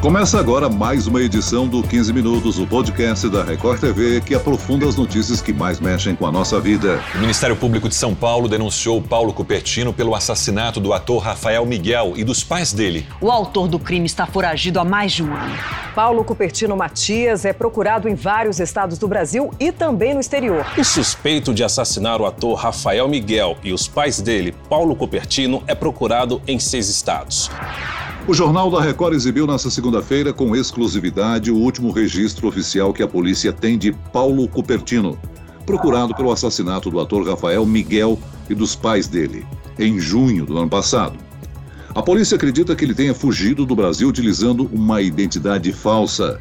Começa agora mais uma edição do 15 Minutos, o podcast da Record TV que aprofunda as notícias que mais mexem com a nossa vida. O Ministério Público de São Paulo denunciou Paulo Cupertino pelo assassinato do ator Rafael Miguel e dos pais dele. O autor do crime está foragido há mais de um ano. Paulo Cupertino Matias é procurado em vários estados do Brasil e também no exterior. O suspeito de assassinar o ator Rafael Miguel e os pais dele, Paulo Cupertino, é procurado em seis estados. O Jornal da Record exibiu nesta segunda-feira, com exclusividade, o último registro oficial que a polícia tem de Paulo Cupertino, procurado pelo assassinato do ator Rafael Miguel e dos pais dele, em junho do ano passado. A polícia acredita que ele tenha fugido do Brasil utilizando uma identidade falsa.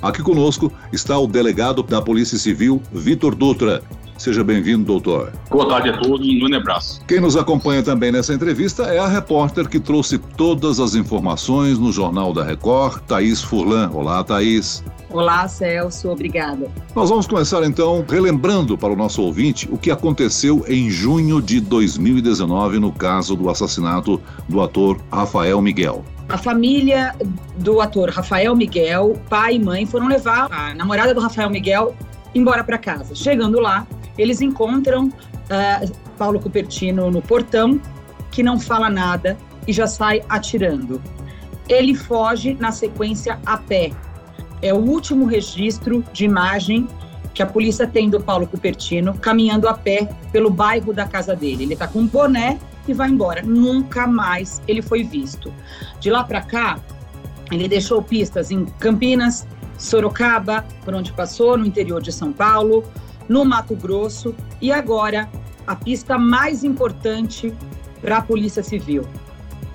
Aqui conosco está o delegado da Polícia Civil, Vitor Dutra, Seja bem-vindo, doutor. Boa tarde a todos, um grande abraço. Quem nos acompanha também nessa entrevista é a repórter que trouxe todas as informações no Jornal da Record, Thaís Furlan. Olá, Thaís. Olá, Celso, obrigada. Nós vamos começar então relembrando para o nosso ouvinte o que aconteceu em junho de 2019 no caso do assassinato do ator Rafael Miguel. A família do ator Rafael Miguel, pai e mãe, foram levar a namorada do Rafael Miguel embora para casa. Chegando lá, eles encontram uh, Paulo Cupertino no portão, que não fala nada e já sai atirando. Ele foge na sequência a pé. É o último registro de imagem que a polícia tem do Paulo Cupertino caminhando a pé pelo bairro da casa dele. Ele está com um boné e vai embora. Nunca mais ele foi visto. De lá para cá, ele deixou pistas em Campinas, Sorocaba, por onde passou, no interior de São Paulo, no Mato Grosso e agora a pista mais importante para a Polícia Civil.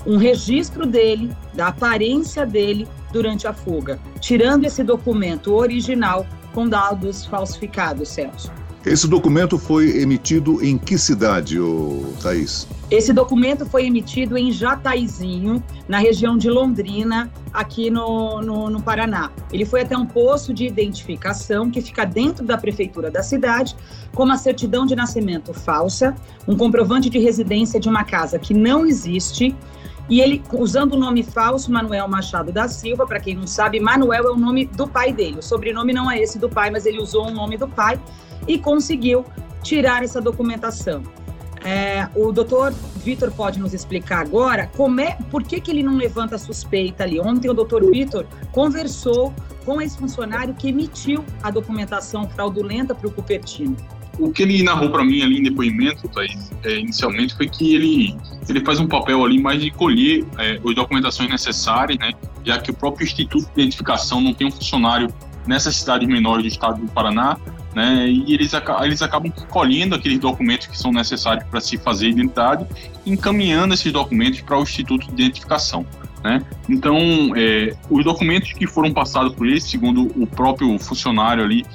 Um registro dele, da aparência dele durante a fuga, tirando esse documento original com dados falsificados, Celso. Esse documento foi emitido em que cidade, ô, Thaís? Esse documento foi emitido em Jataizinho, na região de Londrina, aqui no, no, no, Paraná. Ele foi até um posto de identificação que fica dentro da prefeitura da cidade, com uma certidão de nascimento falsa, um comprovante de residência de uma casa que não existe. E ele, usando o nome falso, Manuel Machado da Silva, para quem não sabe, Manuel é o nome do pai dele. O sobrenome não é esse do pai, mas ele usou o nome do pai e conseguiu tirar essa documentação. É, o doutor Vitor pode nos explicar agora como é, por que, que ele não levanta suspeita ali. Ontem o doutor Vitor conversou com esse funcionário que emitiu a documentação fraudulenta para o Cupertino. O que ele narrou para mim ali em depoimento, Thaís, é, inicialmente, foi que ele, ele faz um papel ali mais de colher é, as documentações necessárias, né, já que o próprio Instituto de Identificação não tem um funcionário nessas cidades menores do estado do Paraná né? E eles, eles acabam colhendo aqueles documentos que são necessários para se fazer identidade, encaminhando esses documentos para o Instituto de Identificação. Né? Então, é, os documentos que foram passados por eles, segundo o próprio funcionário ali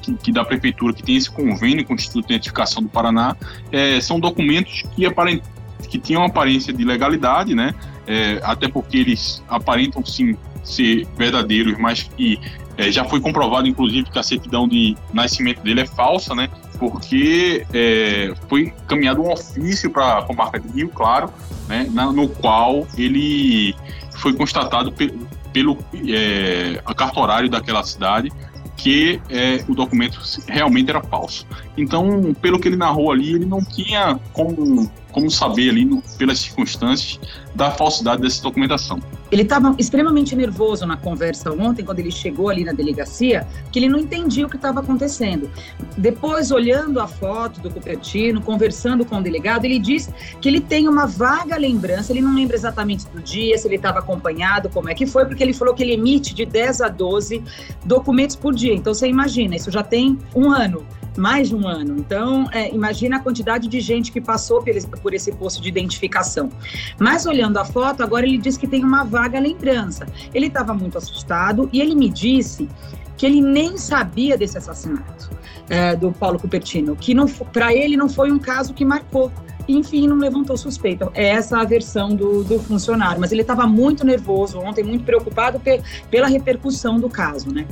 que, que, da prefeitura que tem esse convênio com o Instituto de Identificação do Paraná, é, são documentos que, aparent, que tinham aparência de legalidade, né? É, até porque eles aparentam sim ser verdadeiros, mas que é, já foi comprovado, inclusive, que a certidão de nascimento dele é falsa, né? Porque é, foi caminhado um ofício para a comarca de Rio Claro, né? Na, no qual ele foi constatado pe pelo é, cartorário daquela cidade que é, o documento realmente era falso. Então, pelo que ele narrou ali, ele não tinha como, como saber ali, no, pelas circunstâncias, da falsidade dessa documentação. Ele estava extremamente nervoso na conversa ontem, quando ele chegou ali na delegacia, que ele não entendia o que estava acontecendo. Depois, olhando a foto do Cupertino, conversando com o delegado, ele diz que ele tem uma vaga lembrança, ele não lembra exatamente do dia, se ele estava acompanhado, como é que foi, porque ele falou que ele emite de 10 a 12 documentos por dia. Então, você imagina, isso já tem um ano mais de um ano. Então, é, imagina a quantidade de gente que passou por esse, posto de identificação. Mas olhando a foto, agora ele diz que tem uma vaga lembrança. Ele estava muito assustado e ele me disse que ele nem sabia desse assassinato é, do Paulo Cupertino, que para ele não foi um caso que marcou. Enfim, não levantou suspeita. É essa a versão do, do funcionário. Mas ele estava muito nervoso ontem, muito preocupado pe pela repercussão do caso, né?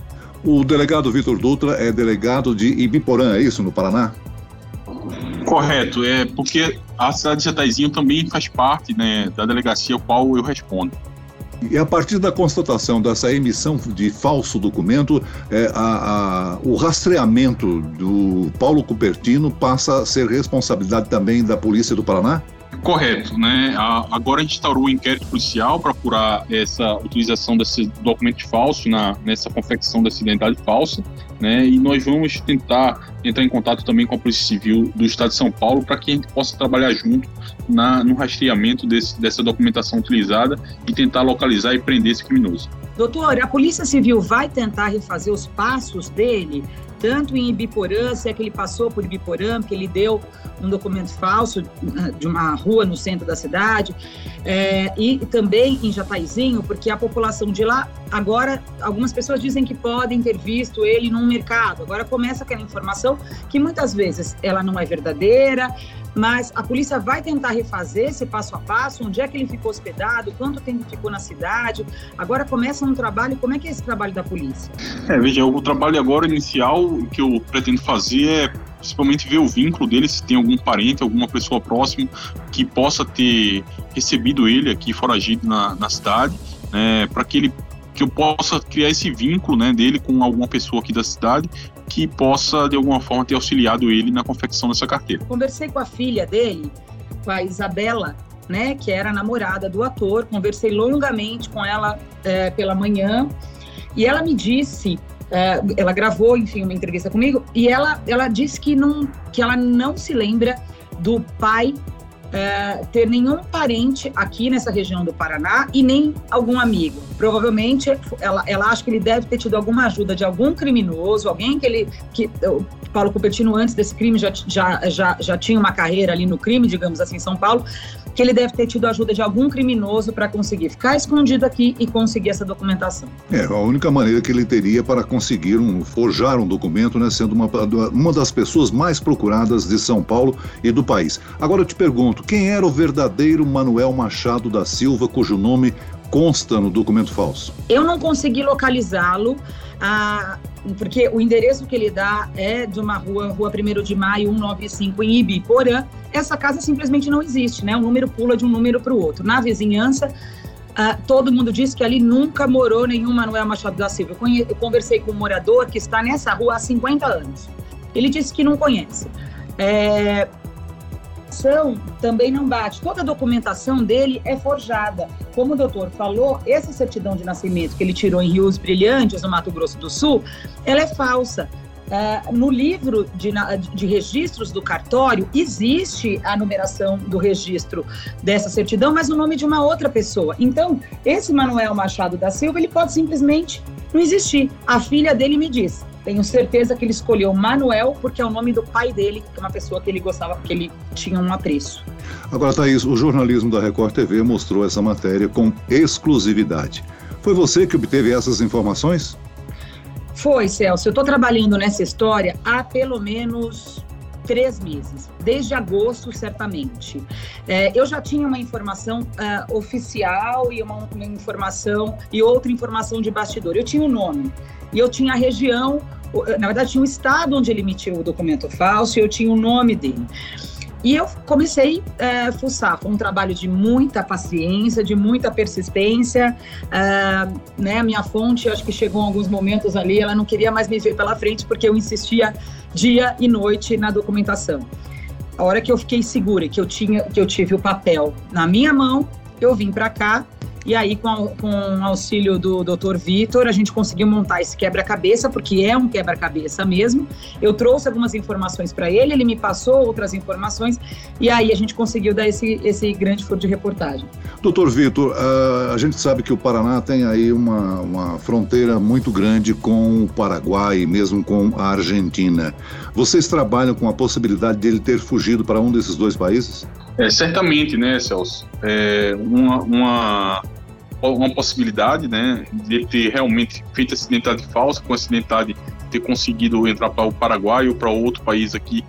O delegado Vitor Dutra é delegado de Ibiporã, é isso, no Paraná? Correto, é porque a cidade de Jataizinho também faz parte né, da delegacia ao qual eu respondo. E a partir da constatação dessa emissão de falso documento, é, a, a, o rastreamento do Paulo Cupertino passa a ser responsabilidade também da Polícia do Paraná? Correto, né? agora a gente instaurou um inquérito policial para apurar essa utilização desse documento falso na, nessa confecção dessa identidade falsa, né? E nós vamos tentar entrar em contato também com a Polícia Civil do Estado de São Paulo para que a gente possa trabalhar junto na, no rastreamento desse, dessa documentação utilizada e tentar localizar e prender esse criminoso. Doutor, a Polícia Civil vai tentar refazer os passos dele tanto em Ibiporã, se é que ele passou por Ibiporã, porque ele deu um documento falso ah, de uma rua no centro da cidade, é, e também em Jataizinho, porque a população de lá, agora, algumas pessoas dizem que podem ter visto ele num mercado, agora começa aquela informação que muitas vezes ela não é verdadeira, mas a polícia vai tentar refazer esse passo a passo, onde é que ele ficou hospedado, quanto tempo ficou na cidade. Agora começa um trabalho, como é que é esse trabalho da polícia? É, veja, o trabalho agora inicial que eu pretendo fazer é principalmente ver o vínculo dele, se tem algum parente, alguma pessoa próxima que possa ter recebido ele aqui foragido na, na cidade, né, para que ele que eu possa criar esse vínculo né, dele com alguma pessoa aqui da cidade que possa, de alguma forma, ter auxiliado ele na confecção dessa carteira. Conversei com a filha dele, com a Isabela, né, que era namorada do ator, conversei longamente com ela é, pela manhã, e ela me disse, é, ela gravou, enfim, uma entrevista comigo, e ela, ela disse que, não, que ela não se lembra do pai é, ter nenhum parente aqui nessa região do Paraná e nem algum amigo. Provavelmente ela, ela acha que ele deve ter tido alguma ajuda de algum criminoso, alguém que ele. Que, Paulo Cupertino, antes desse crime, já, já, já, já tinha uma carreira ali no crime, digamos assim, em São Paulo que ele deve ter tido ajuda de algum criminoso para conseguir ficar escondido aqui e conseguir essa documentação. É, a única maneira que ele teria para conseguir um, forjar um documento, né, sendo uma, uma das pessoas mais procuradas de São Paulo e do país. Agora eu te pergunto, quem era o verdadeiro Manuel Machado da Silva, cujo nome consta no documento falso? Eu não consegui localizá-lo. Ah, porque o endereço que ele dá é de uma rua, Rua 1 de Maio, 195, em Ibiporã. Essa casa simplesmente não existe, né? Um número pula de um número para o outro. Na vizinhança, uh, todo mundo diz que ali nunca morou nenhum Manuel Machado da Silva. Eu, eu, conversei com um morador que está nessa rua há 50 anos. Ele disse que não conhece. É, documentação também não bate. Toda a documentação dele é forjada. Como o doutor falou, essa certidão de nascimento que ele tirou em Rios Brilhantes, no Mato Grosso do Sul, ela é falsa. Uh, no livro de, de, registros do cartório, existe a numeração do registro dessa certidão, mas o nome de uma outra pessoa. Então, esse Manuel Machado da Silva, ele pode simplesmente não existir. A filha dele me diz: tenho certeza que ele escolheu Manuel porque é o nome do pai dele, que é uma pessoa que ele gostava, porque ele tinha um apreço. Agora, Thaís, o jornalismo da Record TV mostrou essa matéria com exclusividade. Foi você que obteve essas informações? Foi, Celso. Eu estou trabalhando nessa história há pelo menos três meses, desde agosto, certamente. É, eu já tinha uma informação uh, oficial e uma, uma, informação e outra informação de bastidor. Eu tinha o um nome e eu tinha a região, na verdade, tinha o estado onde ele emitiu o documento falso e eu tinha o nome dele. E eu comecei a é, fuçar. Foi um trabalho de muita paciência, de muita persistência. É, né? Minha fonte, acho que chegou em alguns momentos ali, ela não queria mais me ver pela frente porque eu insistia dia e noite na documentação. A hora que eu fiquei segura que eu tinha, que eu tive o papel na minha mão, eu vim para cá e aí, com, com o auxílio do Dr. Vitor, a gente conseguiu montar esse quebra-cabeça, porque é um quebra-cabeça mesmo. Eu trouxe algumas informações para ele, ele me passou outras informações, e aí a gente conseguiu dar esse, esse grande furo de reportagem. Doutor Vitor, a gente sabe que o Paraná tem aí uma, uma fronteira muito grande com o Paraguai e mesmo com a Argentina. Vocês trabalham com a possibilidade dele ter fugido para um desses dois países? É, certamente, né, Celso? É uma, uma, uma possibilidade, né, de ter realmente feito essa identidade falsa, com essa identidade ter conseguido entrar para o Paraguai ou para outro país aqui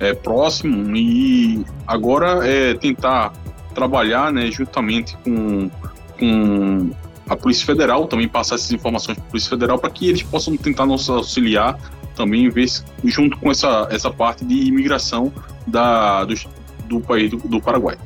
é, próximo e agora é tentar trabalhar, né, juntamente com, com a Polícia Federal, também passar essas informações para a Polícia Federal para que eles possam tentar nos auxiliar também ver junto com essa, essa parte de imigração da, dos, do país do, do Paraguai.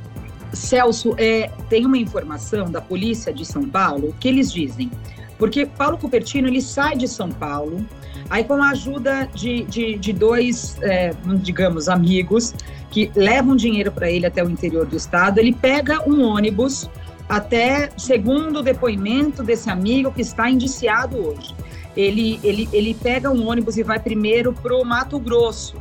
Celso, é, tem uma informação da polícia de São Paulo que eles dizem, porque Paulo Cupertino ele sai de São Paulo, aí com a ajuda de, de, de dois, é, digamos, amigos que levam dinheiro para ele até o interior do estado, ele pega um ônibus até, segundo o depoimento desse amigo que está indiciado hoje, ele, ele, ele pega um ônibus e vai primeiro para o Mato Grosso,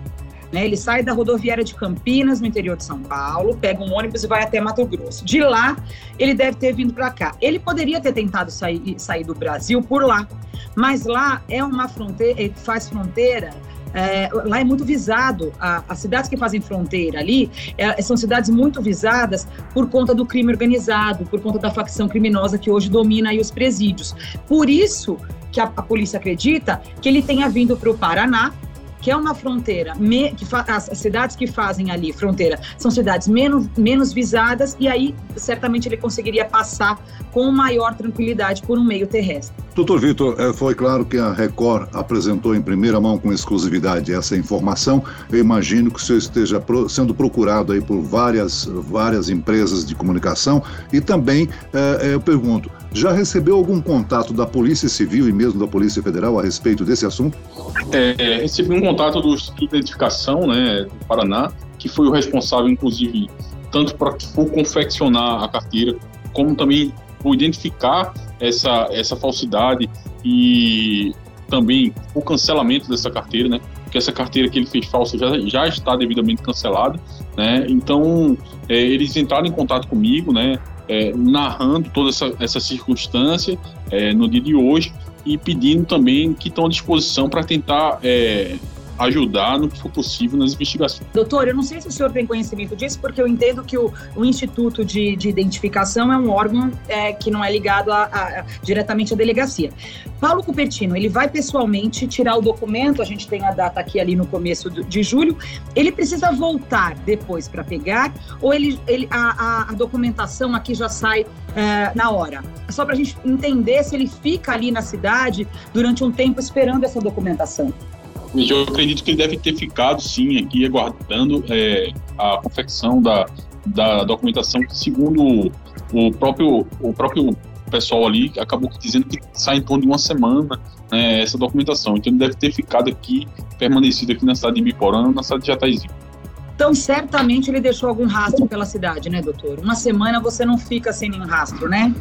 né? Ele sai da rodoviária de Campinas, no interior de São Paulo, pega um ônibus e vai até Mato Grosso. De lá, ele deve ter vindo para cá. Ele poderia ter tentado sair, sair do Brasil por lá, mas lá é uma fronteira, faz fronteira é, lá é muito visado, a, as cidades que fazem fronteira ali é, são cidades muito visadas por conta do crime organizado, por conta da facção criminosa que hoje domina aí os presídios. Por isso que a, a polícia acredita que ele tenha vindo para o Paraná, que é uma fronteira, me, que as, as, cidades que fazem ali fronteira são cidades menos, menos visadas, e aí certamente ele conseguiria passar com maior tranquilidade por um meio terrestre. Doutor Vitor, é, foi claro que a Record apresentou em primeira mão com exclusividade essa informação. Eu imagino que o senhor esteja sendo procurado aí por várias, várias empresas de comunicação e também é, é, eu pergunto, já recebeu algum contato da Polícia Civil e mesmo da Polícia Federal a respeito desse assunto? É, recebi um contato do Instituto de Identificação né, do Paraná, que foi o responsável, inclusive, tanto para confeccionar a carteira, como também por identificar essa, essa falsidade e também o cancelamento dessa carteira, né? Porque essa carteira que ele fez falsa já, já está devidamente cancelada, né? Então, é, eles entraram em contato comigo, né? É, narrando toda essa, essa circunstância é, no dia de hoje e pedindo também que estão à disposição para tentar é, ajudar no que for possível nas investigações. Doutor, eu não sei se o senhor tem conhecimento disso, porque eu entendo que o, o Instituto de, de, Identificação é um órgão é, que não é ligado a, a, diretamente à delegacia. Paulo Cupertino, ele vai pessoalmente tirar o documento, a gente tem a data aqui ali no começo de julho, ele precisa voltar depois para pegar, ou ele, ele a, a, documentação aqui já sai é, na hora? Só para a gente entender se ele fica ali na cidade durante um tempo esperando essa documentação. Eu acredito que ele deve ter ficado, sim, aqui aguardando é, a confecção da, da documentação, que segundo o próprio, o próprio pessoal ali, acabou dizendo que sai em torno de uma semana né, essa documentação. Então ele deve ter ficado aqui, permanecido aqui na cidade de Biporã, na cidade de Jataizinho. Então, certamente ele deixou algum rastro pela cidade, né, doutor? Uma semana você não fica sem nenhum rastro, né?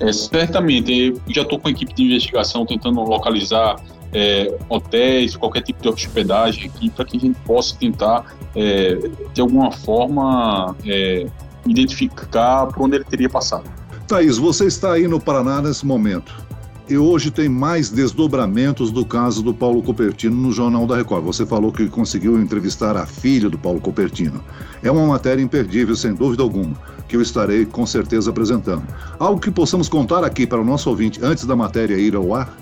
É, certamente. Eu já estou com a equipe de investigação tentando localizar é, hotéis, qualquer tipo de hospedagem aqui, para que a gente possa tentar, é, de alguma forma, é, identificar por onde ele teria passado. Thaís, você está aí no Paraná nesse momento. E hoje tem mais desdobramentos do caso do Paulo Copertino no Jornal da Record. Você falou que conseguiu entrevistar a filha do Paulo Copertino. É uma matéria imperdível, sem dúvida alguma, que eu estarei com certeza apresentando. Algo que possamos contar aqui para o nosso ouvinte antes da matéria ir ao ar?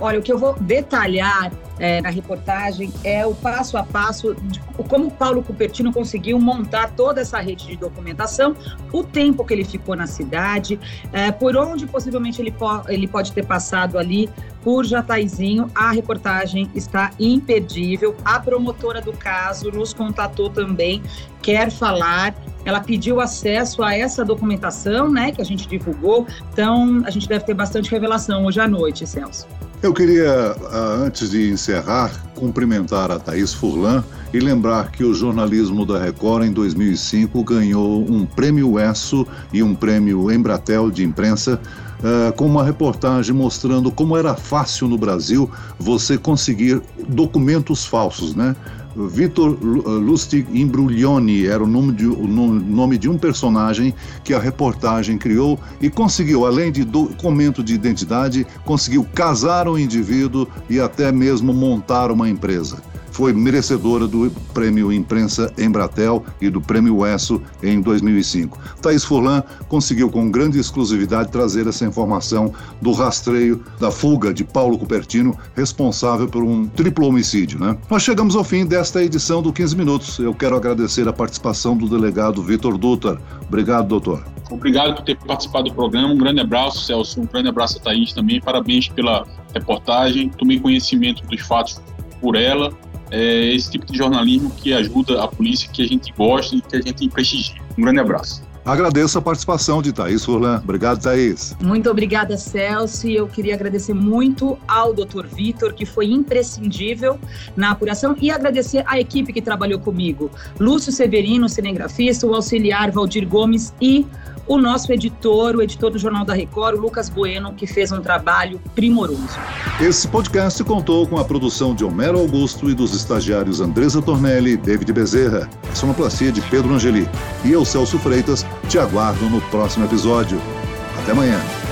Olha, o que eu vou detalhar é, na reportagem é o passo a passo de como Paulo Cupertino conseguiu montar toda essa rede de documentação, o tempo que ele ficou na cidade, é, por onde possivelmente ele, po ele pode ter passado ali por Jataizinho. A reportagem está imperdível. A promotora do caso nos contatou também, quer falar. Ela pediu acesso a essa documentação, né, que a gente divulgou. Então, a gente deve ter bastante revelação hoje à noite, Celso. Eu queria, ah, antes de encerrar, cumprimentar a Thaís Furlan e lembrar que o jornalismo da Record em 2005 ganhou um prêmio ESSO e um prêmio Embratel de imprensa uh, com uma reportagem mostrando como era fácil no Brasil você conseguir documentos falsos, né? Vitor eh, Lustig Imbruglioni era o nome, de, o nome de um personagem que a reportagem criou e conseguiu, além de documento de identidade, conseguiu casar o indivíduo e até mesmo montar uma empresa foi merecedora do Prêmio Imprensa Embratel e do Prêmio ESSO em 2005. Thaís Furlan conseguiu com grande exclusividade trazer essa informação do rastreio da fuga de Paulo Cupertino, responsável por um triplo homicídio. Né? Nós chegamos ao fim desta edição do 15 Minutos. Eu quero agradecer a participação do delegado Vitor Dutra. Obrigado, doutor. Obrigado por ter participado do programa. Um grande abraço, Celso. Um grande abraço a Thaís também. Parabéns pela reportagem. Tomei conhecimento dos fatos por ela é esse tipo de jornalismo que ajuda a polícia, que a gente gosta e que a gente prestigia. Um grande abraço. Agradeço a participação de Thaís Furlan. Obrigado, Thaís. Muito obrigada, Celso. Eu queria agradecer muito ao Dr. Vitor, que foi imprescindível na apuração, e agradecer à equipe que trabalhou comigo: Lúcio Severino, cinegrafista, o auxiliar Valdir Gomes e o nosso editor, o editor do Jornal da Record, o Lucas Bueno, que fez um trabalho primoroso. Esse podcast contou com a produção de Homero Augusto e dos estagiários Andresa Tornelli e David Bezerra, sonoplastia de Pedro Angeli. E eu, Celso Freitas, te aguardo no próximo episódio. Até amanhã.